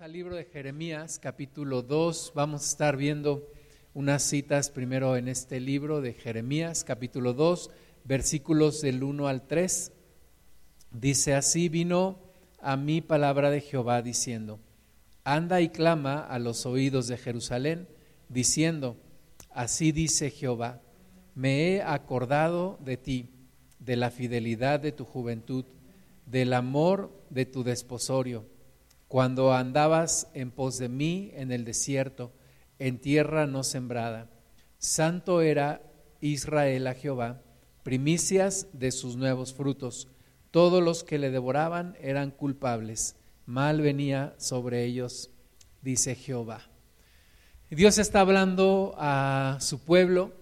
Al libro de Jeremías, capítulo 2. Vamos a estar viendo unas citas primero en este libro de Jeremías, capítulo 2, versículos del 1 al 3. Dice así, vino a mí palabra de Jehová diciendo, anda y clama a los oídos de Jerusalén, diciendo, así dice Jehová, me he acordado de ti, de la fidelidad de tu juventud, del amor de tu desposorio cuando andabas en pos de mí en el desierto, en tierra no sembrada. Santo era Israel a Jehová, primicias de sus nuevos frutos. Todos los que le devoraban eran culpables. Mal venía sobre ellos, dice Jehová. Dios está hablando a su pueblo,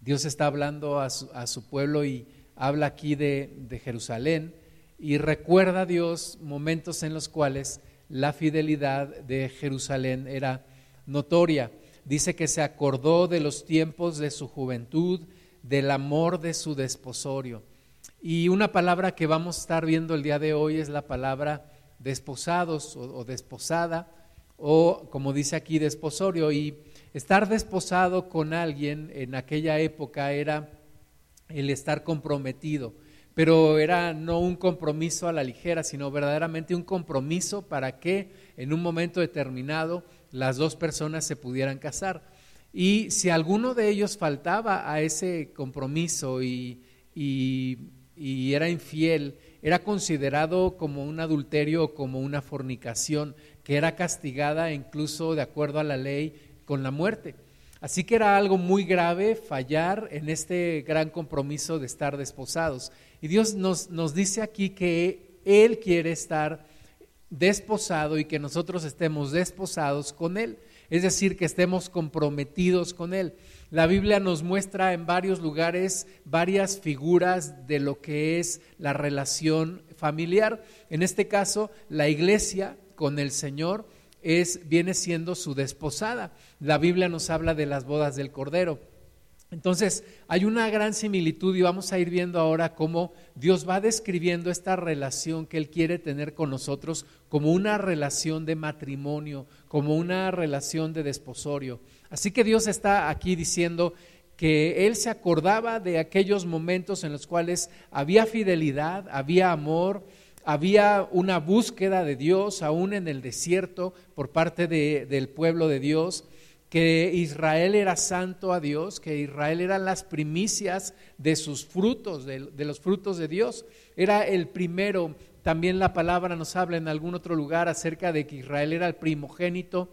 Dios está hablando a su, pueblo y habla aquí de, de Jerusalén y recuerda a Dios momentos en los cuales la fidelidad de Jerusalén era notoria. Dice que se acordó de los tiempos de su juventud, del amor de su desposorio. Y una palabra que vamos a estar viendo el día de hoy es la palabra desposados o, desposada, o como dice aquí, desposorio. Y estar desposado con alguien en aquella época era el estar comprometido pero era no un compromiso a la ligera, sino verdaderamente un compromiso para que en un momento determinado las dos personas se pudieran casar. Y si alguno de ellos faltaba a ese compromiso y, y, era infiel, era considerado como un adulterio o como una fornicación, que era castigada incluso de acuerdo a la ley con la muerte. Así que era algo muy grave fallar en este gran compromiso de estar desposados. Y Dios nos, nos dice aquí que Él quiere estar desposado y que nosotros estemos desposados con Él. Es decir, que estemos comprometidos con Él. La Biblia nos muestra en varios lugares varias figuras de lo que es la relación familiar. En este caso, la iglesia con el Señor es, viene siendo su desposada. La Biblia nos habla de las bodas del Cordero. Entonces, hay una gran similitud y vamos a ir viendo ahora cómo Dios va describiendo esta relación que Él quiere tener con nosotros como una relación de matrimonio, como una relación de desposorio. Así que Dios está aquí diciendo que Él se acordaba de aquellos momentos en los cuales había fidelidad, había amor, había una búsqueda de Dios aún en el desierto por parte del pueblo de Dios que Israel era santo a Dios, que Israel eran las primicias de sus frutos, de, los frutos de Dios. Era el primero, también la palabra nos habla en algún otro lugar acerca de que Israel era el primogénito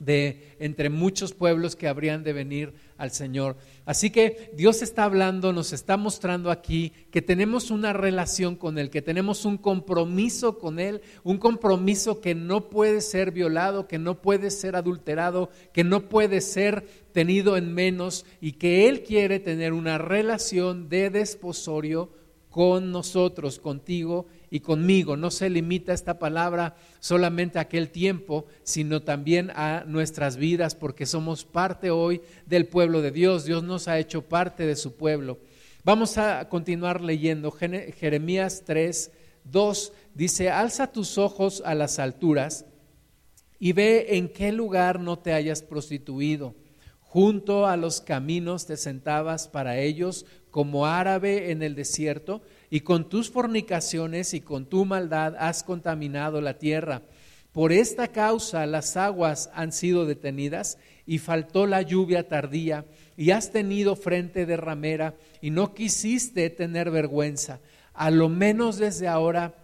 de entre muchos pueblos que habrían de venir al Señor. Así que Dios está hablando, nos está mostrando aquí que tenemos una relación con Él, que tenemos un compromiso con Él, un compromiso que no puede ser violado, que no puede ser adulterado, que no puede ser tenido en menos y que Él quiere tener una relación de desposorio con nosotros, contigo y conmigo. No se limita esta palabra solamente a aquel tiempo, sino también a nuestras vidas, porque somos parte hoy del pueblo de Dios. Dios nos ha hecho parte de su pueblo. Vamos a continuar leyendo. Jeremías 3, 2 dice, alza tus ojos a las alturas y ve en qué lugar no te hayas prostituido. Junto a los caminos te sentabas para ellos como árabe en el desierto y con tus fornicaciones y con tu maldad has contaminado la tierra. Por esta causa las aguas han sido detenidas y faltó la lluvia tardía y has tenido frente de ramera y no quisiste tener vergüenza. A lo menos desde ahora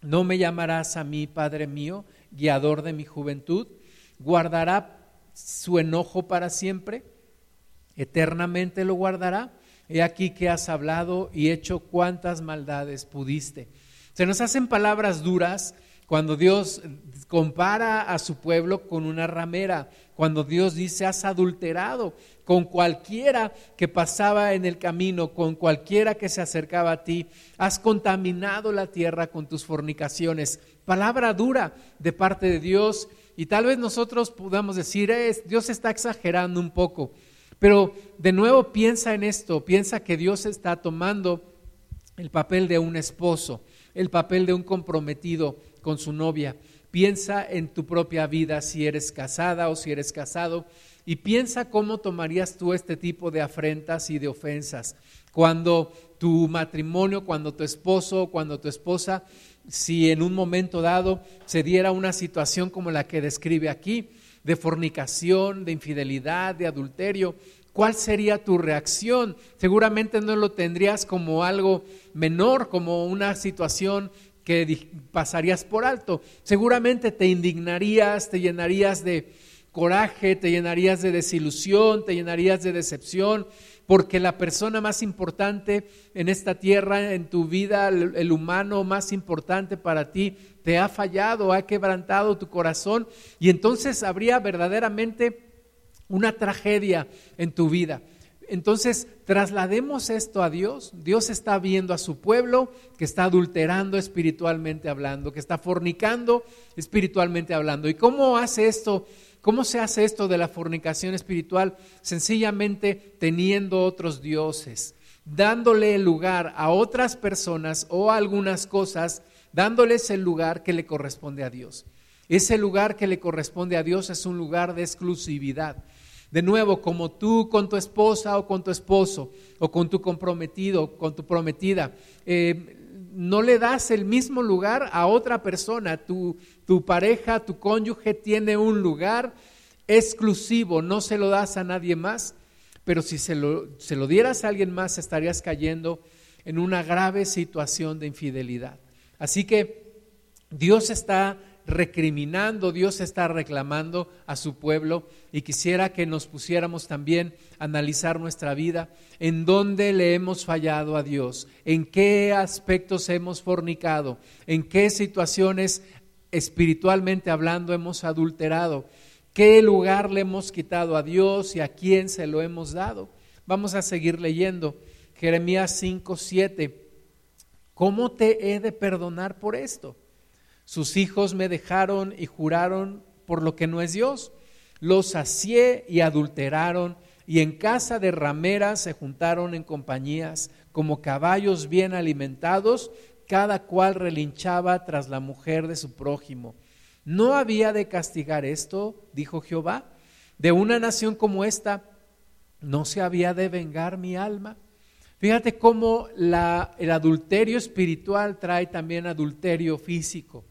no me llamarás a mí, Padre mío, guiador de mi juventud. ¿Guardará su enojo para siempre? ¿Eternamente lo guardará? He aquí que has hablado y hecho cuantas maldades pudiste. Se nos hacen palabras duras cuando Dios compara a su pueblo con una ramera, cuando Dios dice has adulterado con cualquiera que pasaba en el camino, con cualquiera que se acercaba a ti, has contaminado la tierra con tus fornicaciones. Palabra dura de parte de Dios y tal vez nosotros podamos decir, es, Dios está exagerando un poco. Pero de nuevo piensa en esto, piensa que Dios está tomando el papel de un esposo, el papel de un comprometido con su novia. Piensa en tu propia vida, si eres casada o si eres casado, y piensa cómo tomarías tú este tipo de afrentas y de ofensas. Cuando tu matrimonio, cuando tu esposo, cuando tu esposa, si en un momento dado se diera una situación como la que describe aquí, de fornicación, de infidelidad, de adulterio, ¿cuál sería tu reacción? Seguramente no lo tendrías como algo menor, como una situación que pasarías por alto. Seguramente te indignarías, te llenarías de coraje, te llenarías de desilusión, te llenarías de decepción, porque la persona más importante en esta tierra, en tu vida, el, humano más importante para ti, te ha fallado, ha quebrantado tu corazón y entonces habría verdaderamente una tragedia en tu vida. Entonces, traslademos esto a Dios. Dios está viendo a su pueblo que está adulterando espiritualmente hablando, que está fornicando espiritualmente hablando. ¿Y cómo hace esto? ¿Cómo se hace esto de la fornicación espiritual? Sencillamente teniendo otros dioses, dándole lugar a otras personas o a algunas cosas, dándoles el lugar que le corresponde a Dios. Ese lugar que le corresponde a Dios es un lugar de exclusividad. De nuevo, como tú con tu esposa o con tu esposo o con tu comprometido, con tu prometida, eh, no le das el mismo lugar a otra persona. Tu, pareja, tu cónyuge tiene un lugar exclusivo, no se lo das a nadie más, pero si se lo dieras a alguien más estarías cayendo en una grave situación de infidelidad. Así que Dios está recriminando, Dios está reclamando a su pueblo y quisiera que nos pusiéramos también a analizar nuestra vida, en dónde le hemos fallado a Dios, en qué aspectos hemos fornicado, en qué situaciones espiritualmente hablando hemos adulterado, qué lugar le hemos quitado a Dios y a quién se lo hemos dado. Vamos a seguir leyendo Jeremías 5, 7. ¿Cómo te he de perdonar por esto? Sus hijos me dejaron y juraron por lo que no es Dios. Los sacié y adulteraron, y en casa de rameras se juntaron en compañías, como caballos bien alimentados, cada cual relinchaba tras la mujer de su prójimo. ¿No había de castigar esto? dijo Jehová. De una nación como esta, ¿no se había de vengar mi alma? Fíjate cómo el adulterio espiritual trae también adulterio físico.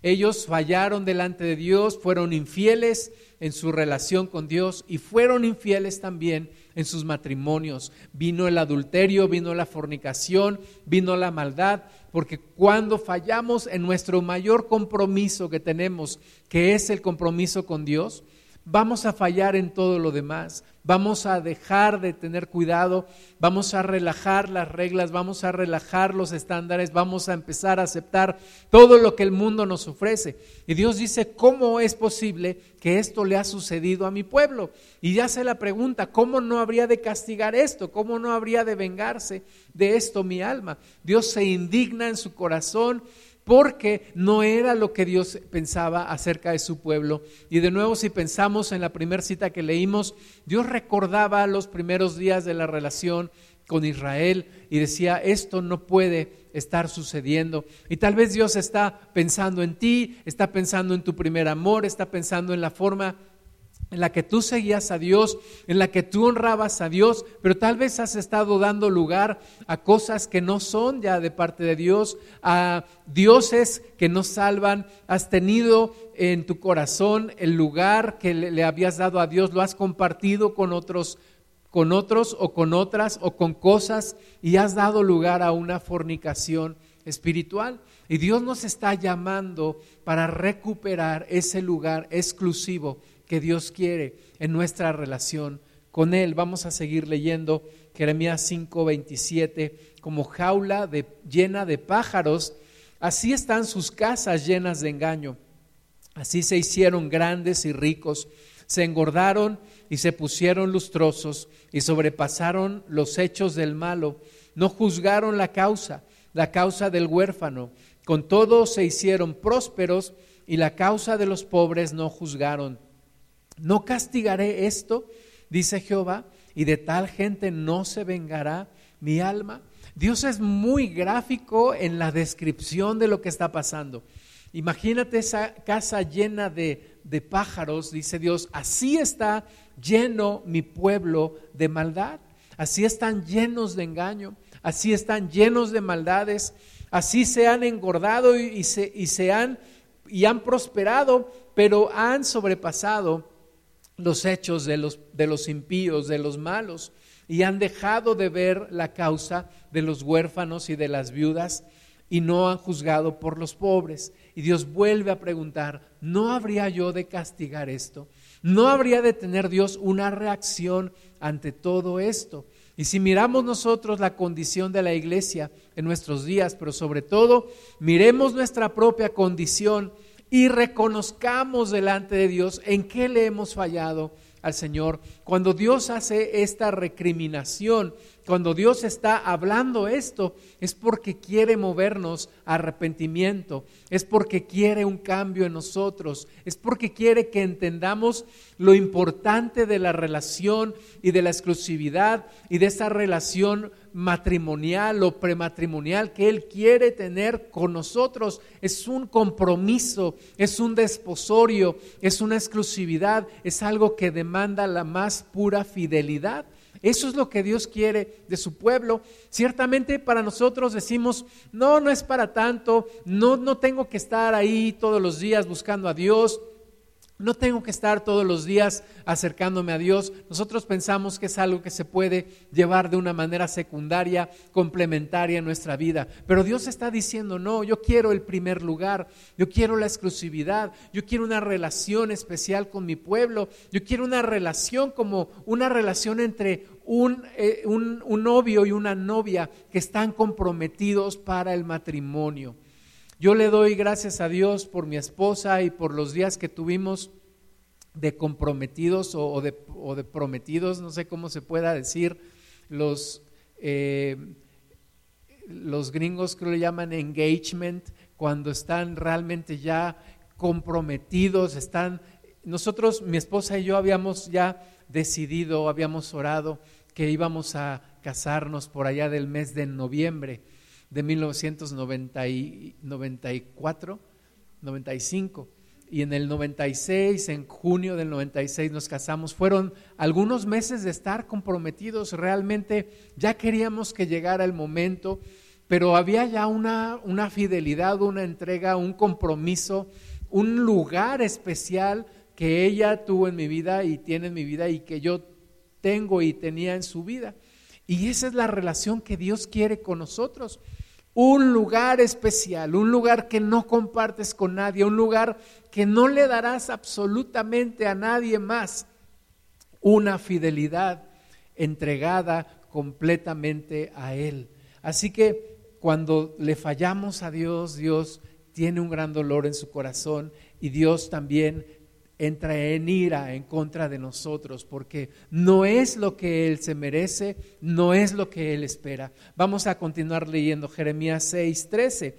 Ellos fallaron delante de Dios, fueron infieles en su relación con Dios y fueron infieles también en sus matrimonios. Vino el adulterio, vino la fornicación, vino la maldad, porque cuando fallamos en nuestro mayor compromiso que tenemos, que es el compromiso con Dios, vamos a fallar en todo lo demás, vamos a dejar de tener cuidado, vamos a relajar las reglas, vamos a relajar los estándares, vamos a empezar a aceptar todo lo que el mundo nos ofrece. Y Dios dice, ¿cómo es posible que esto le ha sucedido a mi pueblo? Y ya se la pregunta, ¿cómo no habría de castigar esto? ¿Cómo no habría de vengarse de esto mi alma? Dios se indigna en su corazón porque no era lo que Dios pensaba acerca de su pueblo. Y de nuevo, si pensamos en la primera cita que leímos, Dios recordaba los primeros días de la relación con Israel y decía, esto no puede estar sucediendo. Y tal vez Dios está pensando en ti, está pensando en tu primer amor, está pensando en la forma en la que tú seguías a Dios, en la que tú honrabas a Dios, pero tal vez has estado dando lugar a cosas que no son ya de parte de Dios, a dioses que no salvan, has tenido en tu corazón el lugar que le, habías dado a Dios, lo has compartido con otros con otros o con otras o con cosas y has dado lugar a una fornicación espiritual. Y Dios nos está llamando para recuperar ese lugar exclusivo que Dios quiere en nuestra relación con Él. Vamos a seguir leyendo Jeremías 5:27, como jaula de, llena de pájaros, así están sus casas llenas de engaño. Así se hicieron grandes y ricos, se engordaron y se pusieron lustrosos y sobrepasaron los hechos del malo, no juzgaron la causa, la causa del huérfano, con todo se hicieron prósperos y la causa de los pobres no juzgaron. No castigaré esto, dice Jehová, y de tal gente no se vengará mi alma. Dios es muy gráfico en la descripción de lo que está pasando. Imagínate esa casa llena de, de pájaros, dice Dios, así está lleno mi pueblo de maldad, así están llenos de engaño, así están llenos de maldades, así se han engordado y, se, y se han y han prosperado, pero han sobrepasado los hechos de los, de los impíos, de los malos, y han dejado de ver la causa de los huérfanos y de las viudas, y no han juzgado por los pobres. Y Dios vuelve a preguntar, ¿no habría yo de castigar esto? ¿No habría de tener Dios una reacción ante todo esto? Y si miramos nosotros la condición de la iglesia en nuestros días, pero sobre todo miremos nuestra propia condición y reconozcamos delante de Dios en qué le hemos fallado al Señor. Cuando Dios hace esta recriminación, cuando Dios está hablando esto, es porque quiere movernos a arrepentimiento, es porque quiere un cambio en nosotros, es porque quiere que entendamos lo importante de la relación y de la exclusividad y de esa relación matrimonial o prematrimonial que Él quiere tener con nosotros. Es un compromiso, es un desposorio, es una exclusividad, es algo que demanda la más pura fidelidad. Eso es lo que Dios quiere de su pueblo. Ciertamente para nosotros decimos, no, no es para tanto, no, no tengo que estar ahí todos los días buscando a Dios, no tengo que estar todos los días acercándome a Dios. Nosotros pensamos que es algo que se puede llevar de una manera secundaria, complementaria en nuestra vida. Pero Dios está diciendo, no, yo quiero el primer lugar, yo quiero la exclusividad, yo quiero una relación especial con mi pueblo, yo quiero una relación como una relación entre un, eh, un, un novio y una novia que están comprometidos para el matrimonio. Yo le doy gracias a Dios por mi esposa y por los días que tuvimos de comprometidos o, de, prometidos, no sé cómo se pueda decir, los, eh, los gringos que lo llaman engagement, cuando están realmente ya comprometidos, están, nosotros, mi esposa y yo habíamos ya decidido, habíamos orado que íbamos a casarnos por allá del mes de noviembre de 1994, 95. Y en el 96, en junio del 96 nos casamos. Fueron algunos meses de estar comprometidos. Realmente ya queríamos que llegara el momento, pero había ya una, una fidelidad, una entrega, un compromiso, un lugar especial que ella tuvo en mi vida y tiene en mi vida y que yo tengo y tenía en su vida. Y esa es la relación que Dios quiere con nosotros un lugar especial, un lugar que no compartes con nadie, un lugar que no le darás absolutamente a nadie más, una fidelidad entregada completamente a Él. Así que cuando le fallamos a Dios, Dios tiene un gran dolor en su corazón y Dios también entra en ira en contra de nosotros, porque no es lo que Él se merece, no es lo que Él espera. Vamos a continuar leyendo Jeremías 6, 13,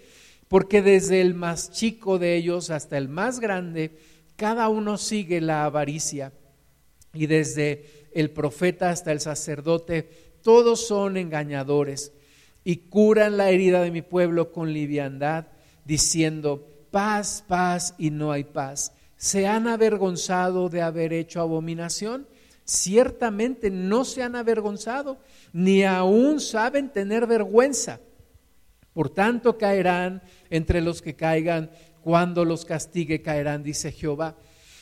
porque desde el más chico de ellos hasta el más grande, cada uno sigue la avaricia, y desde el profeta hasta el sacerdote, todos son engañadores y curan la herida de mi pueblo con liviandad, diciendo, paz, paz, y no hay paz ¿Se han avergonzado de haber hecho abominación? Ciertamente no se han avergonzado, ni aún saben tener vergüenza. Por tanto caerán entre los que caigan, cuando los castigue caerán, dice Jehová.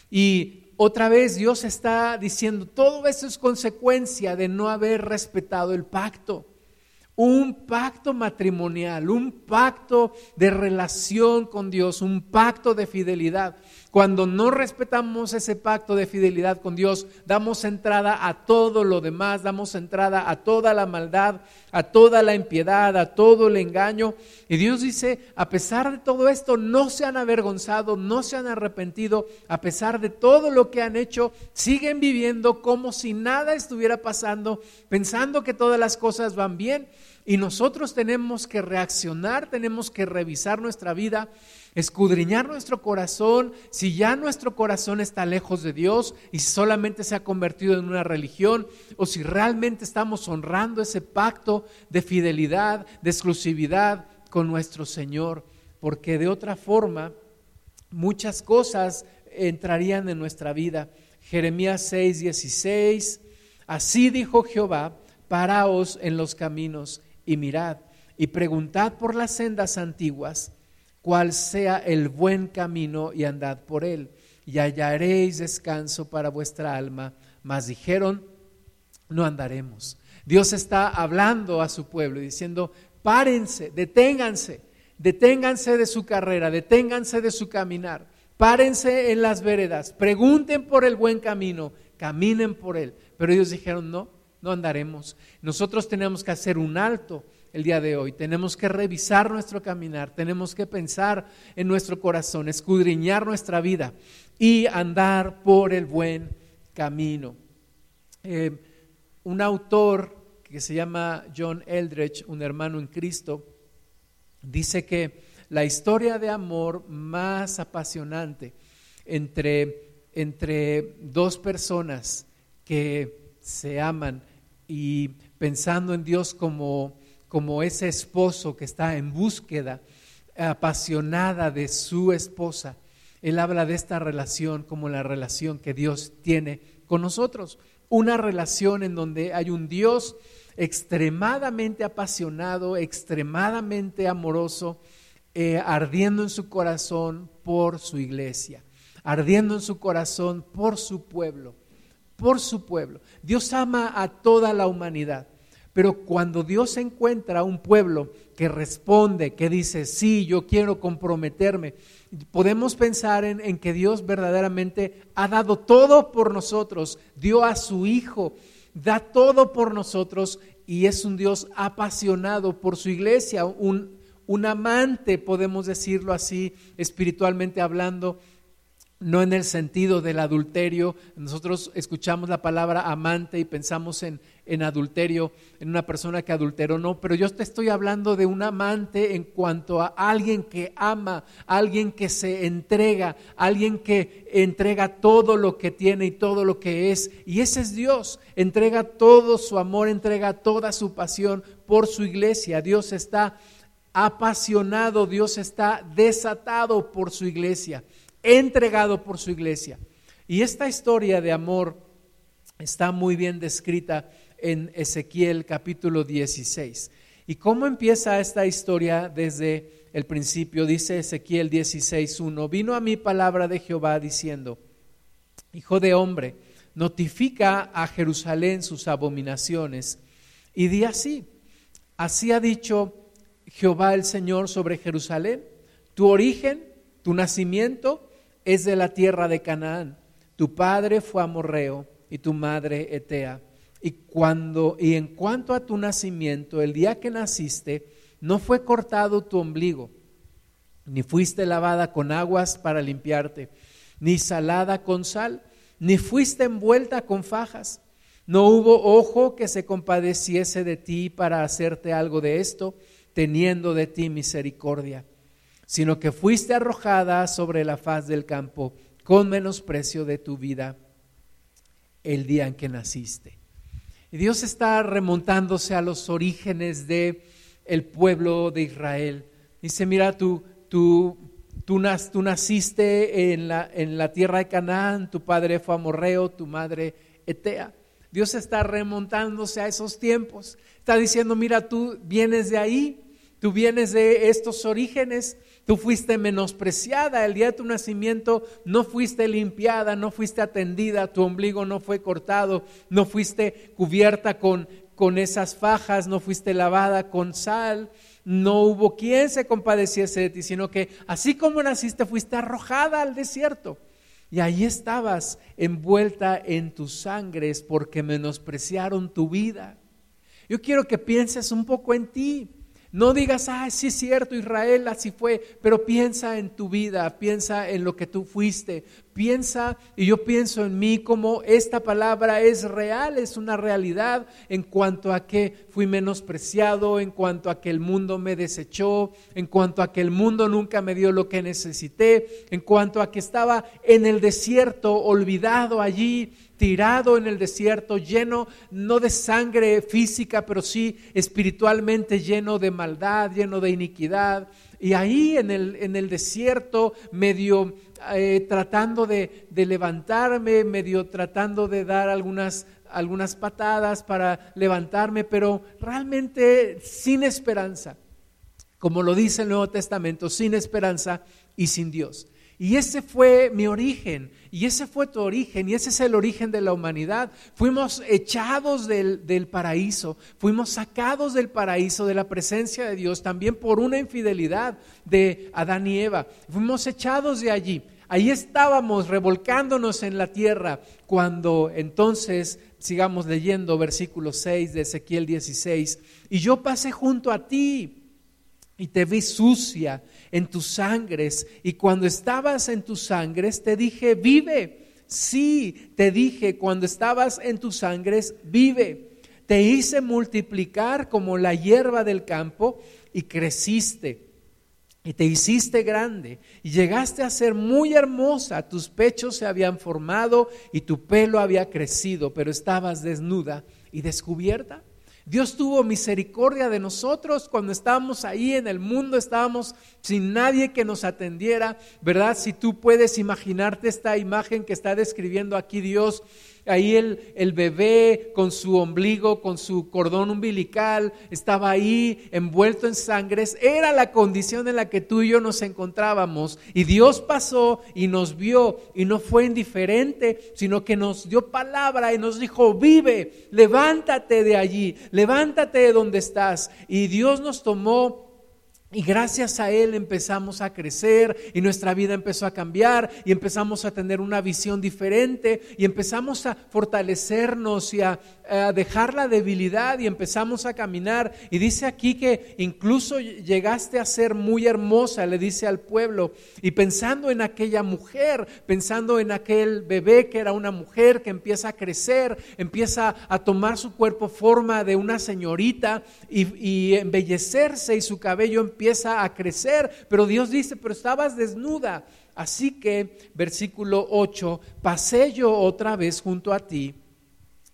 Y otra vez Dios está diciendo, todo eso es consecuencia de no haber respetado el pacto un pacto matrimonial, un pacto de relación con Dios, un pacto de fidelidad. Cuando no respetamos ese pacto de fidelidad con Dios, damos entrada a todo lo demás, damos entrada a toda la maldad, a toda la impiedad, a todo el engaño. Y Dios dice, a pesar de todo esto, no se han avergonzado, no se han arrepentido, a pesar de todo lo que han hecho, siguen viviendo como si nada estuviera pasando, pensando que todas las cosas van bien. Y nosotros tenemos que reaccionar, tenemos que revisar nuestra vida escudriñar nuestro corazón, si ya nuestro corazón está lejos de Dios y solamente se ha convertido en una religión, o si realmente estamos honrando ese pacto de fidelidad, de exclusividad con nuestro Señor, porque de otra forma muchas cosas entrarían en nuestra vida. Jeremías 6, 16, así dijo Jehová, paraos en los caminos y mirad y preguntad por las sendas antiguas cuál sea el buen camino y andad por él y hallaréis descanso para vuestra alma. Mas dijeron, no andaremos. Dios está hablando a su pueblo y diciendo, párense, deténganse, deténganse de su carrera, deténganse de su caminar, párense en las veredas, pregunten por el buen camino, caminen por él. Pero ellos dijeron, no, no andaremos. Nosotros tenemos que hacer un alto el día de hoy. Tenemos que revisar nuestro caminar, tenemos que pensar en nuestro corazón, escudriñar nuestra vida y andar por el buen camino. Eh, un autor que se llama John Eldredge, un hermano en Cristo, dice que la historia de amor más apasionante entre, entre dos personas que se aman y pensando en Dios como, como ese esposo que está en búsqueda apasionada de su esposa, él habla de esta relación como la relación que Dios tiene con nosotros una relación en donde hay un Dios extremadamente apasionado, extremadamente amoroso, eh, ardiendo en su corazón por su iglesia, ardiendo en su corazón por su pueblo, por su pueblo. Dios ama a toda la humanidad. Pero cuando Dios encuentra un pueblo que responde, que dice, sí, yo quiero comprometerme, podemos pensar en, que Dios verdaderamente ha dado todo por nosotros, dio a su Hijo, da todo por nosotros y es un Dios apasionado por su iglesia, un amante, podemos decirlo así, espiritualmente hablando, no en el sentido del adulterio. Nosotros escuchamos la palabra amante y pensamos en, en, adulterio, en una persona que adulteró, no, pero yo te estoy hablando de un amante en cuanto a alguien que ama, alguien que se entrega, alguien que entrega todo lo que tiene y todo lo que es. Y ese es Dios, entrega todo su amor, entrega toda su pasión por su iglesia. Dios está apasionado, Dios está desatado por su iglesia entregado por su iglesia. Y esta historia de amor está muy bien descrita en Ezequiel capítulo 16. ¿Y cómo empieza esta historia desde el principio? Dice Ezequiel 16.1, vino a mí palabra de Jehová diciendo, Hijo de hombre, notifica a Jerusalén sus abominaciones y di así, así ha dicho Jehová el Señor sobre Jerusalén, tu origen, tu nacimiento es de la tierra de Canaán. Tu padre fue amorreo y tu madre etea. Y cuando y en cuanto a tu nacimiento, el día que naciste, no fue cortado tu ombligo, ni fuiste lavada con aguas para limpiarte, ni salada con sal, ni fuiste envuelta con fajas. No hubo ojo que se compadeciese de ti para hacerte algo de esto, teniendo de ti misericordia sino que fuiste arrojada sobre la faz del campo con menosprecio de tu vida el día en que naciste. Y Dios está remontándose a los orígenes de el pueblo de Israel. Dice, mira, tú, tú, tú, naciste en la, en la tierra de Canaán, tu padre fue amorreo, tu madre etea. Dios está remontándose a esos tiempos. Está diciendo, mira, tú vienes de ahí, tú vienes de estos orígenes Tú fuiste menospreciada el día de tu nacimiento, no fuiste limpiada, no fuiste atendida, tu ombligo no fue cortado, no fuiste cubierta con, con esas fajas, no fuiste lavada con sal, no hubo quien se compadeciese de ti, sino que así como naciste fuiste arrojada al desierto. Y ahí estabas envuelta en tus sangres porque menospreciaron tu vida. Yo quiero que pienses un poco en ti. No digas, ah, sí es cierto, Israel así fue, pero piensa en tu vida, piensa en lo que tú fuiste, piensa y yo pienso en mí como esta palabra es real, es una realidad en cuanto a que fui menospreciado, en cuanto a que el mundo me desechó, en cuanto a que el mundo nunca me dio lo que necesité, en cuanto a que estaba en el desierto, olvidado allí, tirado en el desierto, lleno no de sangre física, pero sí espiritualmente lleno de maldad, lleno de iniquidad. Y ahí en el, en el desierto, medio eh, tratando de, de, levantarme, medio tratando de dar algunas, algunas patadas para levantarme, pero realmente sin esperanza. Como lo dice el Nuevo Testamento, sin esperanza y sin Dios. Y ese fue mi origen, y ese fue tu origen, y ese es el origen de la humanidad. Fuimos echados del, del, paraíso, fuimos sacados del paraíso, de la presencia de Dios, también por una infidelidad de Adán y Eva. Fuimos echados de allí. Ahí estábamos revolcándonos en la tierra cuando entonces, sigamos leyendo versículo 6 de Ezequiel 16, y yo pasé junto a ti y te vi sucia en tus sangres. Y cuando estabas en tus sangres, te dije, vive. Sí, te dije, cuando estabas en tus sangres, vive. Te hice multiplicar como la hierba del campo y creciste. Y te hiciste grande y llegaste a ser muy hermosa. Tus pechos se habían formado y tu pelo había crecido, pero estabas desnuda y descubierta. Dios tuvo misericordia de nosotros cuando estábamos ahí en el mundo, estábamos sin nadie que nos atendiera, ¿verdad? Si tú puedes imaginarte esta imagen que está describiendo aquí Dios, ahí el, el, bebé con su ombligo, con su cordón umbilical, estaba ahí envuelto en sangres. Era la condición en la que tú y yo nos encontrábamos. Y Dios pasó y nos vio y no fue indiferente, sino que nos dio palabra y nos dijo, vive, levántate de allí, levántate de donde estás. Y Dios nos tomó y gracias a Él empezamos a crecer y nuestra vida empezó a cambiar y empezamos a tener una visión diferente y empezamos a fortalecernos y a, dejar la debilidad y empezamos a caminar. Y dice aquí que incluso llegaste a ser muy hermosa, le dice al pueblo. Y pensando en aquella mujer, pensando en aquel bebé que era una mujer que empieza a crecer, empieza a tomar su cuerpo forma de una señorita y, y embellecerse y su cabello empieza a crecer. Pero Dios dice, pero estabas desnuda. Así que, versículo 8, pasé yo otra vez junto a ti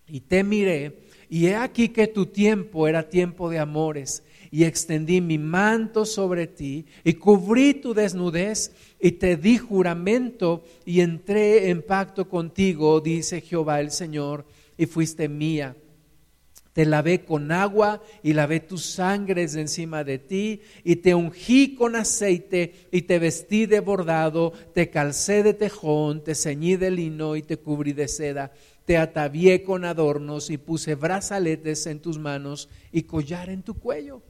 y te miré, y he aquí que tu tiempo era tiempo de amores, y extendí mi manto sobre ti, y cubrí tu desnudez, y te di juramento, y entré en pacto contigo, dice Jehová el Señor, y fuiste mía. Te lavé con agua y lavé tus sangres encima de ti y te ungí con aceite y te vestí de bordado, te calcé de tejón, te ceñí de lino y te cubrí de seda te atavié con adornos y puse brazaletes en tus manos y collar en tu cuello.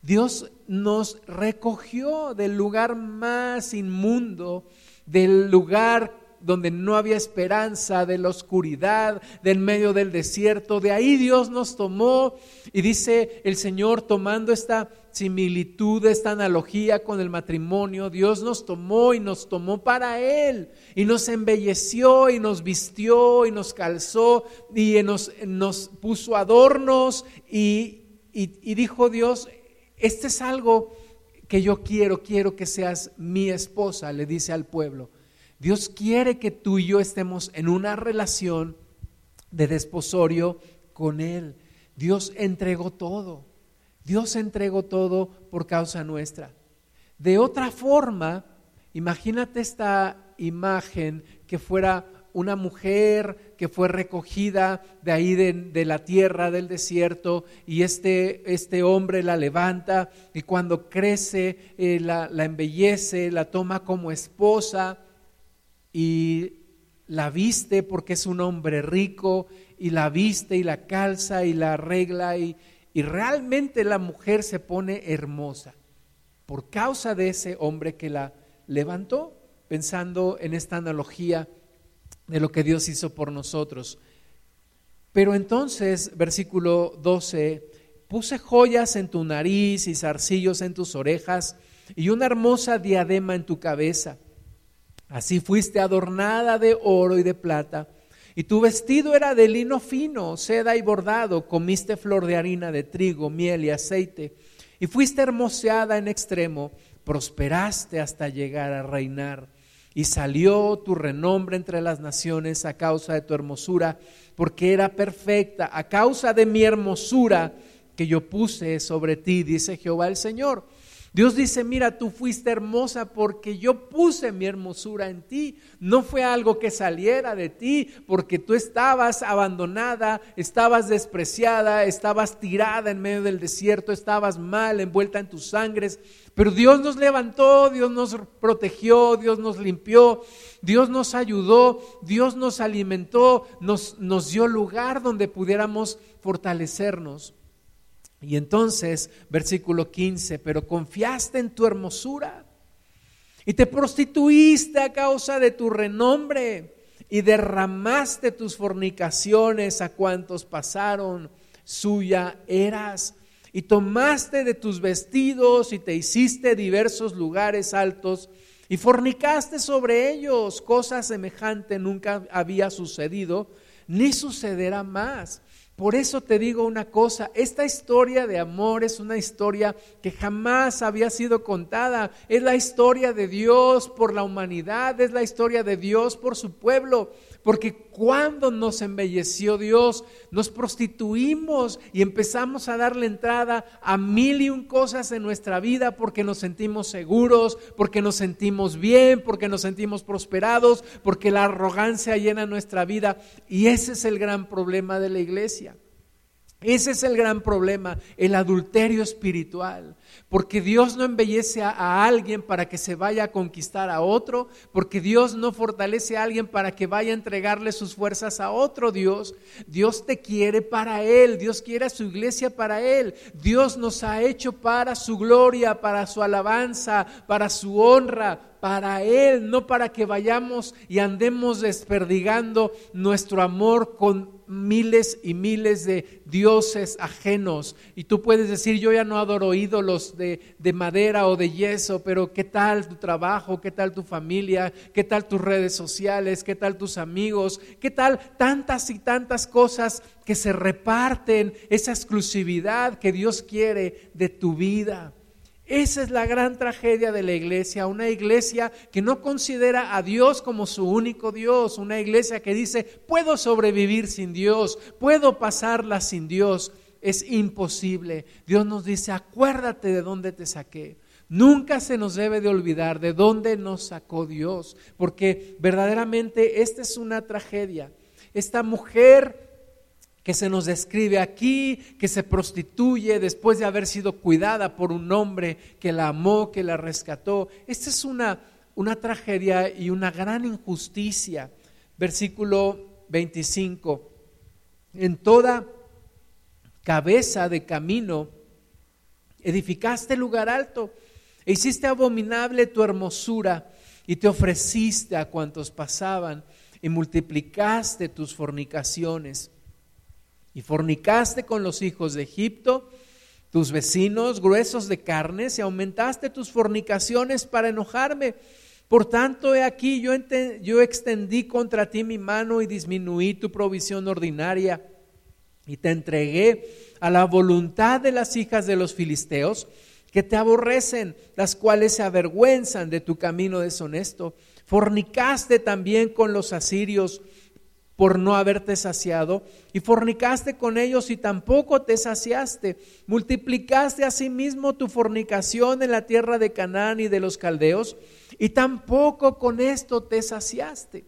Dios nos recogió del lugar más inmundo, del lugar donde no había esperanza, de la oscuridad, del medio del desierto. De ahí Dios nos tomó y dice el Señor tomando esta similitud, esta analogía con el matrimonio, Dios nos tomó y nos tomó para Él y nos embelleció y nos vistió y nos calzó y nos, nos puso adornos y, y dijo Dios, este es algo que yo quiero, quiero que seas mi esposa, le dice al pueblo. Dios quiere que tú y yo estemos en una relación de desposorio con Él. Dios entregó todo. Dios entregó todo por causa nuestra. De otra forma, imagínate esta imagen que fuera una mujer que fue recogida de ahí de, la tierra, del desierto, y este, este, hombre la levanta y cuando crece eh, la, la embellece, la toma como esposa y la viste porque es un hombre rico y la viste y la calza y la arregla y, y realmente la mujer se pone hermosa por causa de ese hombre que la levantó, pensando en esta analogía de lo que Dios hizo por nosotros. Pero entonces, versículo 12, puse joyas en tu nariz y zarcillos en tus orejas y una hermosa diadema en tu cabeza. Así fuiste adornada de oro y de plata y tu vestido era de lino fino, seda y bordado, comiste flor de harina de trigo, miel y aceite, y fuiste hermoseada en extremo, prosperaste hasta llegar a reinar. Y salió tu renombre entre las naciones a causa de tu hermosura, porque era perfecta. A causa de mi hermosura que yo puse sobre ti, dice Jehová el Señor. Dios dice, mira, tú fuiste hermosa porque yo puse mi hermosura en ti. No fue algo que saliera de ti porque tú estabas abandonada, estabas despreciada, estabas tirada en medio del desierto, estabas mal, envuelta en tus sangres. Pero Dios nos levantó, Dios nos protegió, Dios nos limpió, Dios nos ayudó, Dios nos alimentó, nos, nos dio lugar donde pudiéramos fortalecernos. Y entonces, versículo 15, pero confiaste en tu hermosura y te prostituiste a causa de tu renombre y derramaste tus fornicaciones a cuantos pasaron, suya eras. Y tomaste de tus vestidos y te hiciste diversos lugares altos y fornicaste sobre ellos. Cosa semejante nunca había sucedido, ni sucederá más. Por eso te digo una cosa, esta historia de amor es una historia que jamás había sido contada. Es la historia de Dios por la humanidad, es la historia de Dios por su pueblo. Porque cuando nos embelleció Dios, nos prostituimos y empezamos a darle entrada a mil y un cosas en nuestra vida porque nos sentimos seguros, porque nos sentimos bien, porque nos sentimos prosperados, porque la arrogancia llena nuestra vida. Y ese es el gran problema de la iglesia. Ese es el gran problema, el adulterio espiritual. Porque Dios no embellece a, alguien para que se vaya a conquistar a otro, porque Dios no fortalece a alguien para que vaya a entregarle sus fuerzas a otro Dios. Dios te quiere para Él, Dios quiere a su iglesia para Él. Dios nos ha hecho para su gloria, para su alabanza, para su honra, para Él, no para que vayamos y andemos desperdigando nuestro amor con miles y miles de dioses ajenos. Y tú puedes decir, yo ya no adoro ídolos de, de, madera o de yeso, pero ¿qué tal tu trabajo? ¿Qué tal tu familia? ¿Qué tal tus redes sociales? ¿Qué tal tus amigos? ¿Qué tal tantas y tantas cosas que se reparten esa exclusividad que Dios quiere de tu vida? Esa es la gran tragedia de la iglesia, una iglesia que no considera a Dios como su único Dios, una iglesia que dice, puedo sobrevivir sin Dios, puedo pasarla sin Dios. Es imposible. Dios nos dice, acuérdate de dónde te saqué. Nunca se nos debe de olvidar de dónde nos sacó Dios, porque verdaderamente esta es una tragedia. Esta mujer que se nos describe aquí, que se prostituye después de haber sido cuidada por un hombre que la amó, que la rescató. Esta es una, una tragedia y una gran injusticia. Versículo 25. En toda cabeza de camino edificaste lugar alto e hiciste abominable tu hermosura y te ofreciste a cuantos pasaban y multiplicaste tus fornicaciones y fornicaste con los hijos de Egipto, tus vecinos gruesos de carnes, y aumentaste tus fornicaciones para enojarme. Por tanto, he aquí, yo, yo extendí contra ti mi mano y disminuí tu provisión ordinaria, y te entregué a la voluntad de las hijas de los filisteos, que te aborrecen, las cuales se avergüenzan de tu camino deshonesto. Fornicaste también con los asirios, por no haberte saciado, y fornicaste con ellos y tampoco te saciaste. Multiplicaste asimismo tu fornicación en la tierra de Canaán y de los caldeos, y tampoco con esto te saciaste.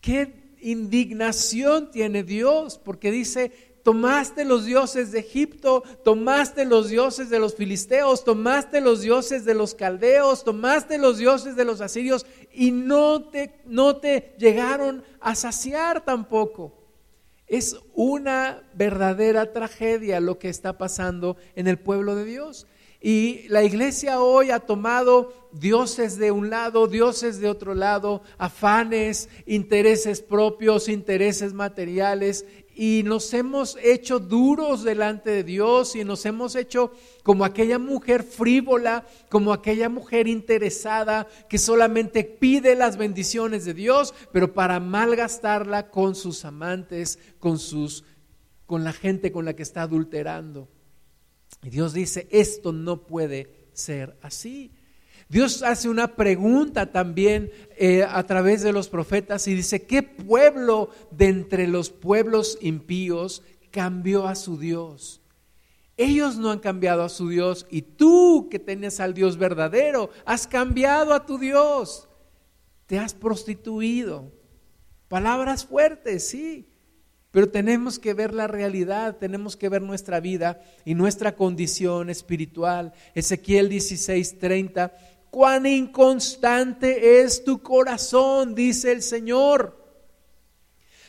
Qué indignación tiene Dios, porque dice, tomaste los dioses de Egipto, tomaste los dioses de los filisteos, tomaste los dioses de los caldeos, tomaste los dioses de los asirios y no te, no te llegaron a saciar tampoco. Es una verdadera tragedia lo que está pasando en el pueblo de Dios. Y la iglesia hoy ha tomado dioses de un lado, dioses de otro lado, afanes, intereses propios, intereses materiales, y nos hemos hecho duros delante de Dios y nos hemos hecho como aquella mujer frívola, como aquella mujer interesada que solamente pide las bendiciones de Dios, pero para malgastarla con sus amantes, con sus con la gente con la que está adulterando. Y Dios dice, esto no puede ser así. Dios hace una pregunta también eh, a través de los profetas y dice, ¿qué pueblo de entre los pueblos impíos cambió a su Dios? Ellos no han cambiado a su Dios y tú que tenías al Dios verdadero, has cambiado a tu Dios. Te has prostituido. Palabras fuertes, sí. Pero tenemos que ver la realidad, tenemos que ver nuestra vida y nuestra condición espiritual. Ezequiel 16:30, cuán inconstante es tu corazón, dice el Señor.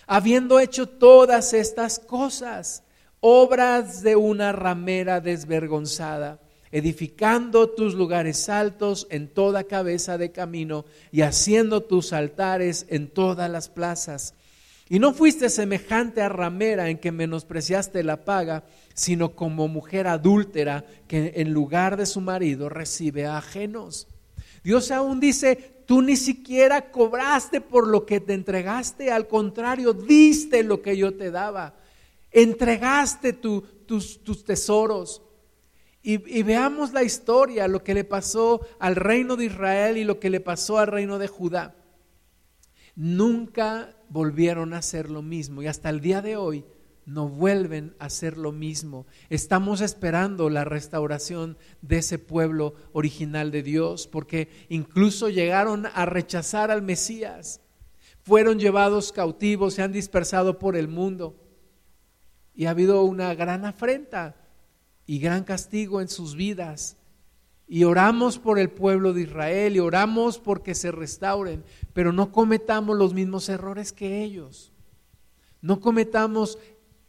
Habiendo hecho todas estas cosas, obras de una ramera desvergonzada, edificando tus lugares altos en toda cabeza de camino y haciendo tus altares en todas las plazas y no fuiste semejante a ramera en que menospreciaste la paga, sino como mujer adúltera que en lugar de su marido recibe a ajenos. Dios aún dice, tú ni siquiera cobraste por lo que te entregaste, al contrario, diste lo que yo te daba, entregaste tus, tus, tesoros. Y, y veamos la historia, lo que le pasó al reino de Israel y lo que le pasó al reino de Judá. Nunca volvieron a hacer lo mismo y hasta el día de hoy no vuelven a hacer lo mismo. Estamos esperando la restauración de ese pueblo original de Dios, porque incluso llegaron a rechazar al Mesías, fueron llevados cautivos, se han dispersado por el mundo y ha habido una gran afrenta y gran castigo en sus vidas. Y oramos por el pueblo de Israel y oramos porque se restauren, pero no cometamos los mismos errores que ellos. No cometamos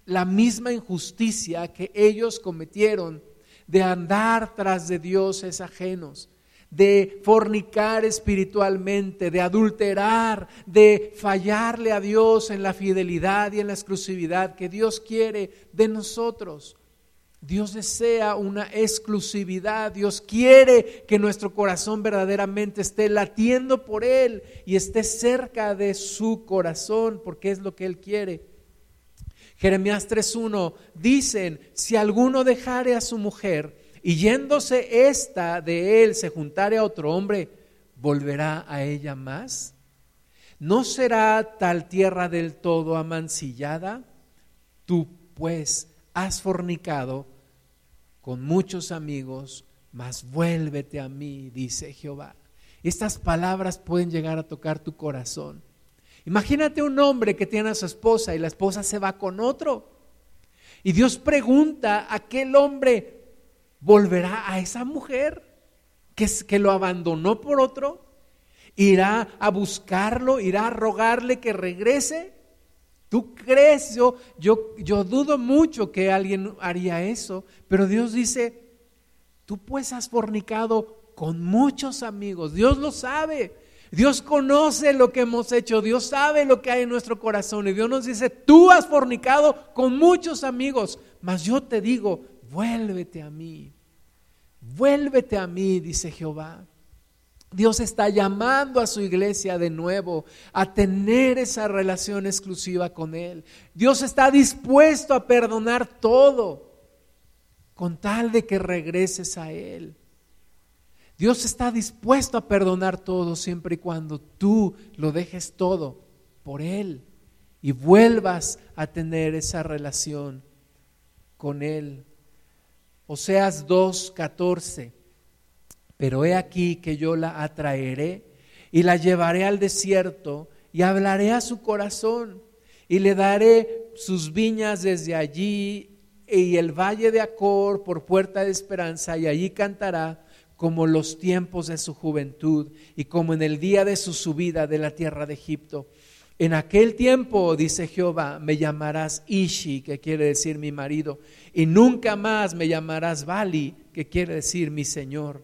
la misma injusticia que ellos cometieron de andar tras de dioses ajenos, de fornicar espiritualmente, de adulterar, de fallarle a Dios en la fidelidad y en la exclusividad que Dios quiere de nosotros. Dios desea una exclusividad, Dios quiere que nuestro corazón verdaderamente esté latiendo por Él y esté cerca de su corazón, porque es lo que Él quiere. Jeremías 3.1 dicen, si alguno dejare a su mujer y yéndose esta de él se juntare a otro hombre, ¿volverá a ella más? ¿No será tal tierra del todo amancillada? Tú pues has fornicado con muchos amigos, mas vuélvete a mí, dice Jehová. Estas palabras pueden llegar a tocar tu corazón. Imagínate un hombre que tiene a su esposa y la esposa se va con otro. Y Dios pregunta, ¿a ¿aquel hombre volverá a esa mujer que, que lo abandonó por otro? ¿Irá a buscarlo? ¿Irá a rogarle que regrese? ¿Tú crees? Yo, yo, yo dudo mucho que alguien haría eso, pero Dios dice, tú pues has fornicado con muchos amigos, Dios lo sabe, Dios conoce lo que hemos hecho, Dios sabe lo que hay en nuestro corazón y Dios nos dice, tú has fornicado con muchos amigos, mas yo te digo, vuélvete a mí, vuélvete a mí, dice Jehová. Dios está llamando a su iglesia de nuevo a tener esa relación exclusiva con Él. Dios está dispuesto a perdonar todo con tal de que regreses a Él. Dios está dispuesto a perdonar todo siempre y cuando tú lo dejes todo por Él y vuelvas a tener esa relación con Él. Oseas 2.14 pero he aquí que yo la atraeré y la llevaré al desierto y hablaré a su corazón y le daré sus viñas desde allí y el valle de Acor por puerta de esperanza y allí cantará como los tiempos de su juventud y como en el día de su subida de la tierra de Egipto. En aquel tiempo, dice Jehová, me llamarás Ishi, que quiere decir mi marido, y nunca más me llamarás Bali, que quiere decir mi Señor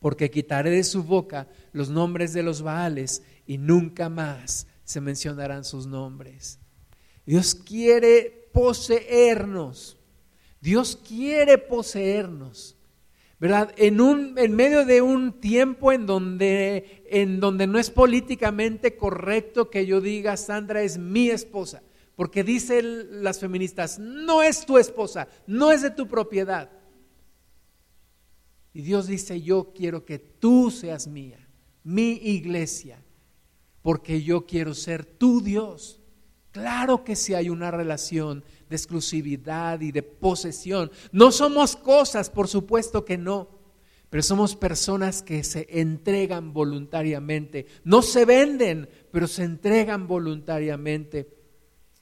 porque quitaré de su boca los nombres de los Baales y nunca más se mencionarán sus nombres. Dios quiere poseernos. Dios quiere poseernos. ¿Verdad? En, un, en medio de un tiempo en donde, en donde no es políticamente correcto que yo diga, Sandra es mi esposa, porque dicen las feministas, no es tu esposa, no es de tu propiedad. Y Dios dice, yo quiero que tú seas mía, mi iglesia, porque yo quiero ser tu Dios Claro que sí hay una relación de exclusividad y de posesión. No somos cosas, por supuesto que no, pero somos personas que se entregan voluntariamente. No se venden, pero se entregan voluntariamente.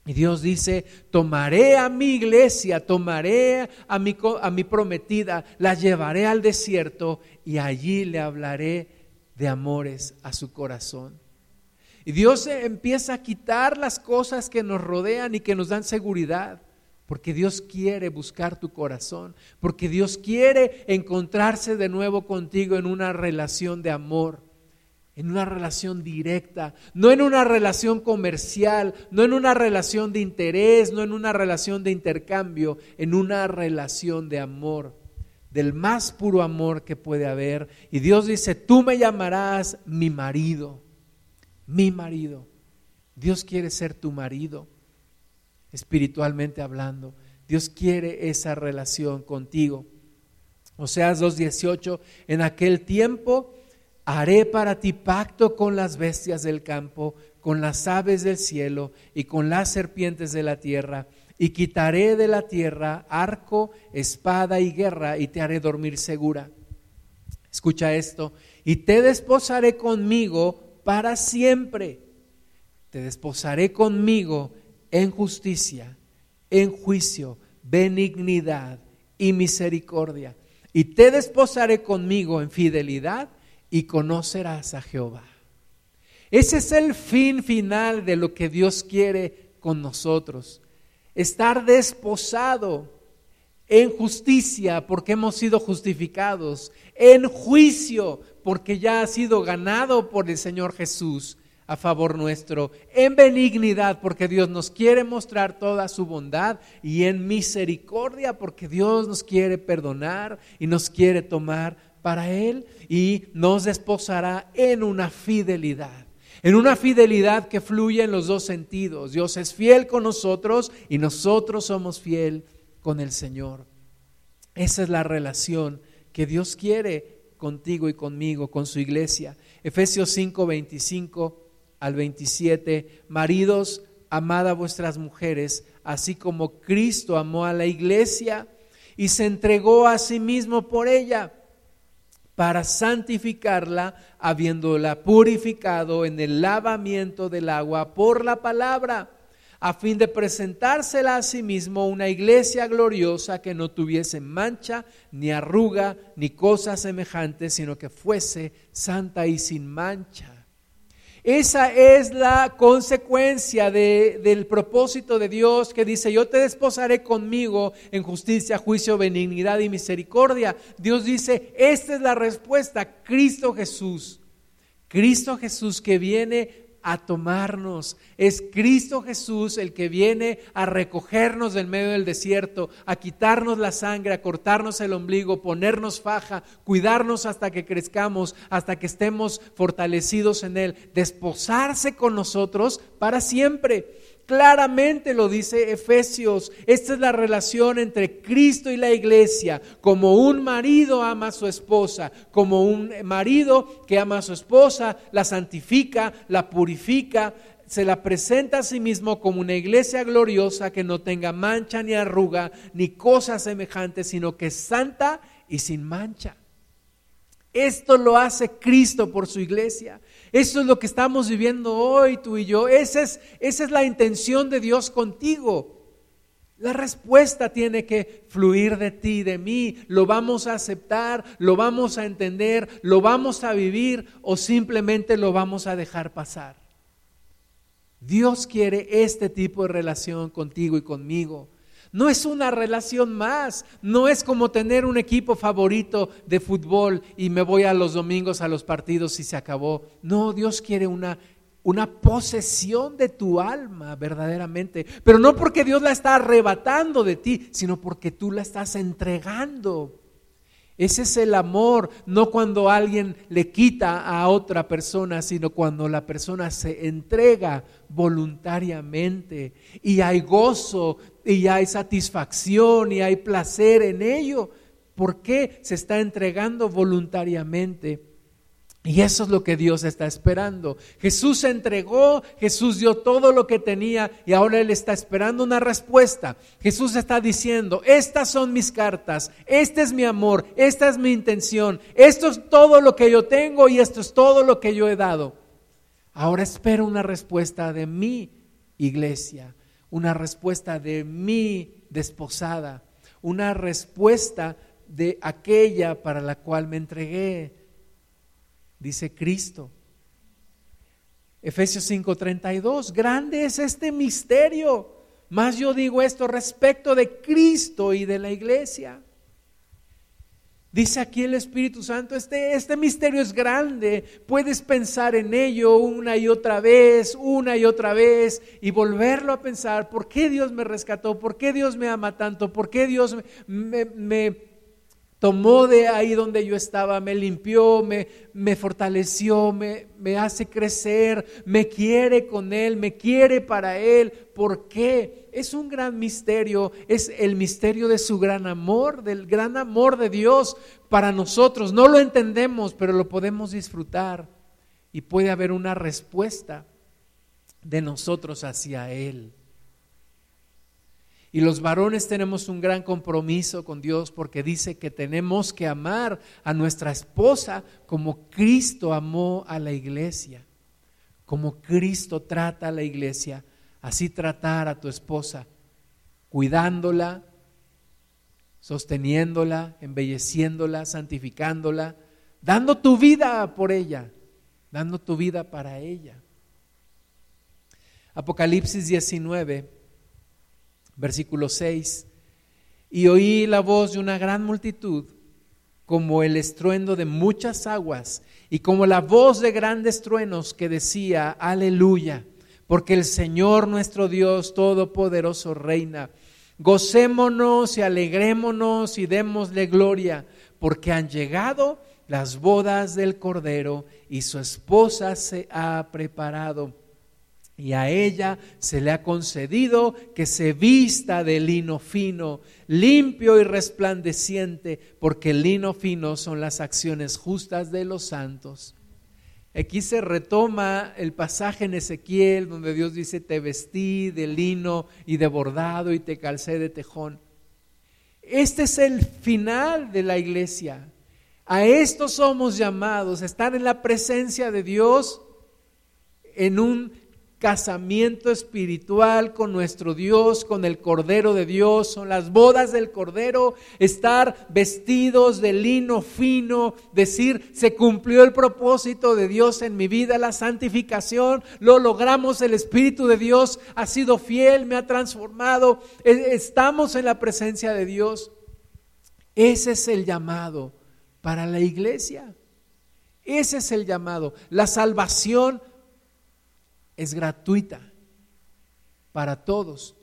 Y Dios dice, tomaré a mi iglesia, tomaré a mi, a mi prometida, la llevaré al desierto y allí le hablaré de amores a su corazón. Y Dios empieza a quitar las cosas que nos rodean y que nos dan seguridad, porque Dios quiere buscar tu corazón, porque Dios quiere encontrarse de nuevo contigo en una relación de amor, en una relación directa, no en una relación comercial, no en una relación de interés, no en una relación de intercambio, en una relación de amor del más puro amor que puede haber. Y Dios dice, tú me llamarás mi marido mi marido. Dios quiere ser tu marido, espiritualmente hablando. Dios quiere esa relación contigo. Oseas 2.18, en aquel tiempo haré para ti pacto con las bestias del campo, con las aves del cielo y con las serpientes de la tierra, y quitaré de la tierra arco, espada y guerra, y te haré dormir segura. Escucha esto, y te desposaré conmigo para siempre. Te desposaré conmigo en justicia, en juicio, benignidad y misericordia. Y te desposaré conmigo en fidelidad y conocerás a Jehová. Ese es el fin final de lo que Dios quiere con nosotros. Estar desposado en justicia porque hemos sido justificados, en juicio porque ya ha sido ganado por el Señor Jesús a favor nuestro, en benignidad porque Dios nos quiere mostrar toda su bondad y en misericordia porque Dios nos quiere perdonar y nos quiere tomar para Él y nos desposará en una fidelidad. En una fidelidad que fluye en los dos sentidos. Dios es fiel con nosotros y nosotros somos fiel con el Señor. Esa es la relación que Dios quiere contigo y conmigo, con su iglesia. Efesios 5, 25 al 27, maridos, amad a vuestras mujeres, así como Cristo amó a la iglesia y se entregó a sí mismo por ella para santificarla, habiéndola purificado en el lavamiento del agua por la palabra a fin de presentársela a sí mismo una iglesia gloriosa que no tuviese mancha, ni arruga, ni cosa semejante, sino que fuese santa y sin mancha. Esa es la consecuencia del propósito de Dios que dice, yo te desposaré conmigo en justicia, juicio, benignidad y misericordia. Dios dice, esta es la respuesta, Cristo Jesús. Cristo Jesús que viene a tomarnos. Es Cristo Jesús el que viene a recogernos del medio del desierto, a quitarnos la sangre, a cortarnos el ombligo, ponernos faja, cuidarnos hasta que crezcamos, hasta que estemos fortalecidos en Él, desposarse con nosotros para siempre. Claramente lo dice Efesios. Esta es la relación entre Cristo y la iglesia. Como un marido ama a su esposa, como un marido que ama a su esposa, la santifica, la purifica, se la presenta a sí mismo como una iglesia gloriosa que no tenga mancha ni arruga ni cosa semejante, sino que es santa y sin mancha. Esto lo hace Cristo por su iglesia. Eso es lo que estamos viviendo hoy tú y yo. Esa es, esa es la intención de Dios contigo. La respuesta tiene que fluir de ti, de mí. Lo vamos a aceptar, lo vamos a entender, lo vamos a vivir o simplemente lo vamos a dejar pasar. Dios quiere este tipo de relación contigo y conmigo. No es una relación más, no es como tener un equipo favorito de fútbol y me voy a los domingos a los partidos y se acabó. No, Dios quiere una, una posesión de tu alma verdaderamente, pero no porque Dios la está arrebatando de ti, sino porque tú la estás entregando. Ese es el amor, no cuando alguien le quita a otra persona, sino cuando la persona se entrega voluntariamente y hay gozo y hay satisfacción y hay placer en ello. ¿Por qué se está entregando voluntariamente? Y eso es lo que Dios está esperando. Jesús se entregó, Jesús dio todo lo que tenía y ahora Él está esperando una respuesta. Jesús está diciendo, estas son mis cartas, este es mi amor, esta es mi intención, esto es todo lo que yo tengo y esto es todo lo que yo he dado. Ahora espero una respuesta de mi iglesia, una respuesta de mi desposada, una respuesta de aquella para la cual me entregué dice Cristo. Efesios 5:32, grande es este misterio. Más yo digo esto respecto de Cristo y de la iglesia. Dice aquí el Espíritu Santo, este, este misterio es grande, puedes pensar en ello una y otra vez, una y otra vez, y volverlo a pensar, ¿por qué Dios me rescató? ¿Por qué Dios me ama tanto? ¿Por qué Dios me, me tomó de ahí donde yo estaba, me limpió, me, me fortaleció, me, me, hace crecer, me quiere con Él, me quiere para Él. ¿Por qué? Es un gran misterio, es el misterio de su gran amor, del gran amor de Dios para nosotros. No lo entendemos, pero lo podemos disfrutar y puede haber una respuesta de nosotros hacia Él. Y los varones tenemos un gran compromiso con Dios porque dice que tenemos que amar a nuestra esposa como Cristo amó a la iglesia, como Cristo trata a la iglesia, así tratar a tu esposa, cuidándola, sosteniéndola, embelleciéndola, santificándola, dando tu vida por ella, dando tu vida para ella. Apocalipsis 19 versículo 6, y oí la voz de una gran multitud, como el estruendo de muchas aguas, y como la voz de grandes truenos que decía, aleluya, porque el Señor nuestro Dios Todopoderoso reina. Gocémonos y alegrémonos y démosle gloria, porque han llegado las bodas del Cordero y su esposa se ha preparado y a ella se le ha concedido que se vista de lino fino, limpio y resplandeciente, porque el lino fino son las acciones justas de los santos. Aquí se retoma el pasaje en Ezequiel donde Dios dice, te vestí de lino y de bordado y te calcé de tejón. Este es el final de la iglesia. A esto somos llamados, estar en la presencia de Dios en un casamiento espiritual con nuestro Dios, con el Cordero de Dios, son las bodas del Cordero, estar vestidos de lino fino, decir, se cumplió el propósito de Dios en mi vida, la santificación, lo logramos, el Espíritu de Dios ha sido fiel, me ha transformado, e, estamos en la presencia de Dios. Ese es el llamado para la iglesia. Ese es el llamado. La salvación es gratuita para todos.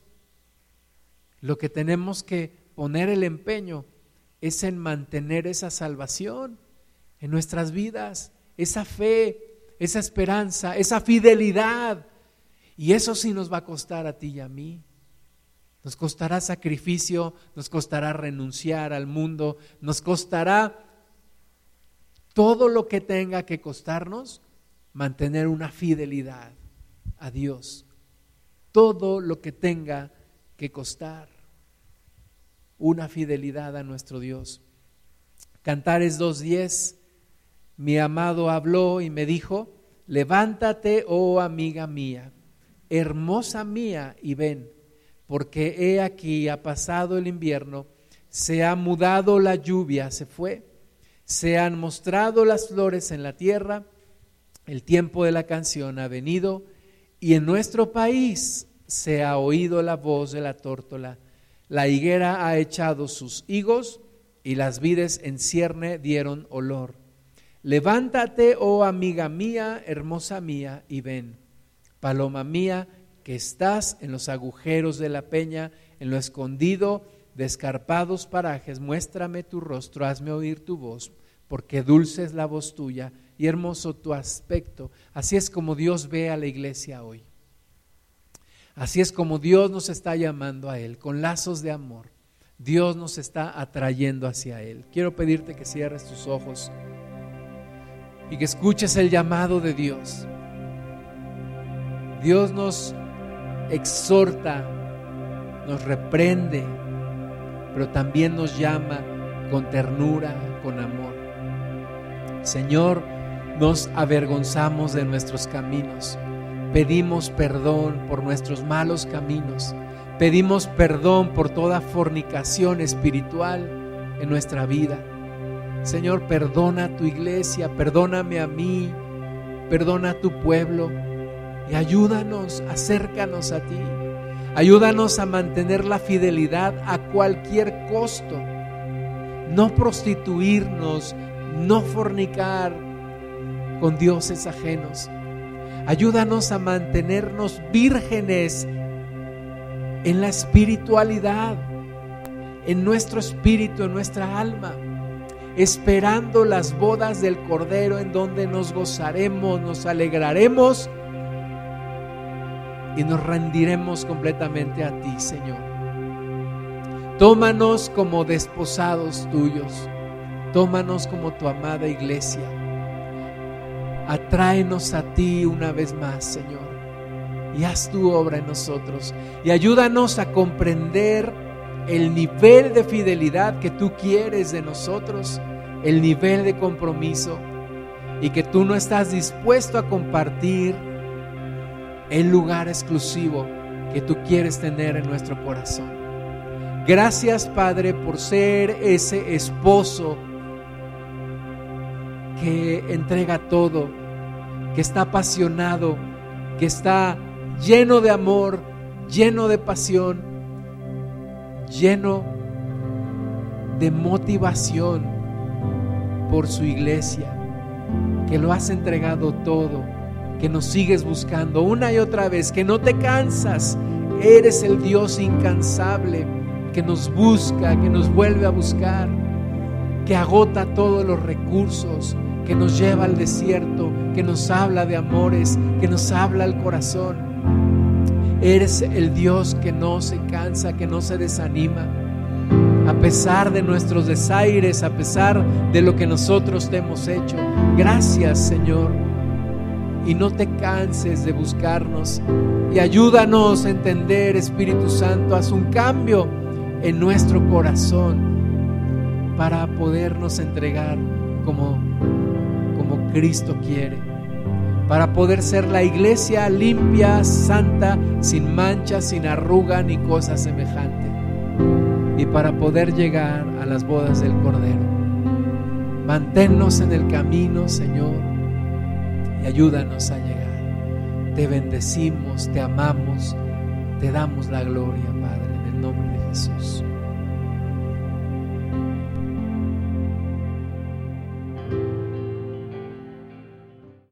Lo que tenemos que poner el empeño es en mantener esa salvación en nuestras vidas, esa fe, esa esperanza, esa fidelidad. Y eso sí nos va a costar a ti y a mí. Nos costará sacrificio, nos costará renunciar al mundo, nos costará todo lo que tenga que costarnos mantener una fidelidad a Dios todo lo que tenga que costar una fidelidad a nuestro Dios. Cantares 2.10, mi amado habló y me dijo, levántate, oh amiga mía, hermosa mía, y ven, porque he aquí ha pasado el invierno, se ha mudado la lluvia, se fue, se han mostrado las flores en la tierra, el tiempo de la canción ha venido, y en nuestro país se ha oído la voz de la tórtola. La higuera ha echado sus higos y las vides en cierne dieron olor. Levántate, oh amiga mía, hermosa mía, y ven. Paloma mía, que estás en los agujeros de la peña, en lo escondido de escarpados parajes, muéstrame tu rostro, hazme oír tu voz, porque dulce es la voz tuya y hermoso tu aspecto. Así es como Dios ve a la iglesia hoy. Así es como Dios nos está llamando a Él, con lazos de amor. Dios nos está atrayendo hacia Él. Quiero pedirte que cierres tus ojos. y que escuches el llamado de Dios. Dios nos exhorta, nos reprende, pero también nos llama con ternura, con amor. Señor, nos avergonzamos de nuestros caminos, pedimos perdón por nuestros malos caminos, pedimos perdón por toda fornicación espiritual en nuestra vida. Señor, perdona a tu iglesia, perdóname a mí, perdona a tu pueblo y ayúdanos, acércanos a ti. Ayúdanos a mantener la fidelidad a cualquier costo. No prostituirnos, no fornicar con dioses ajenos. Ayúdanos a mantenernos vírgenes en la espiritualidad, en nuestro espíritu, en nuestra alma, esperando las bodas del Cordero en donde nos gozaremos, nos alegraremos y nos rendiremos completamente a ti, Señor. Tómanos como desposados tuyos, tómanos como tu amada iglesia. Atráenos a ti una vez más, Señor, y haz tu obra en nosotros y ayúdanos a comprender el nivel de fidelidad que tú quieres de nosotros, el nivel de compromiso y que tú no estás dispuesto a compartir el lugar exclusivo que tú quieres tener en nuestro corazón. Gracias Padre por ser ese esposo que entrega todo, que está apasionado, que está lleno de amor, lleno de pasión, lleno de motivación por su iglesia, que lo has entregado todo que nos sigues buscando una y otra vez, que no te cansas. Eres el Dios incansable que nos busca, que nos vuelve a buscar, que agota todos los recursos, que nos lleva al desierto, que nos habla de amores, que nos habla al corazón. Eres el Dios que no se cansa, que no se desanima. A pesar de nuestros desaires, a pesar de lo que nosotros te hemos hecho. Gracias, Señor y no te canses de buscarnos. Y ayúdanos a entender, Espíritu Santo, haz un cambio en nuestro corazón para podernos entregar como, Cristo quiere. Para poder ser la iglesia limpia, santa, sin mancha, sin arruga ni cosa semejante. Y para poder llegar a las bodas del Cordero. Manténnos en el camino, Señor ayúdanos a llegar. Te bendecimos, te amamos, te damos la gloria, Padre, en el nombre de Jesús.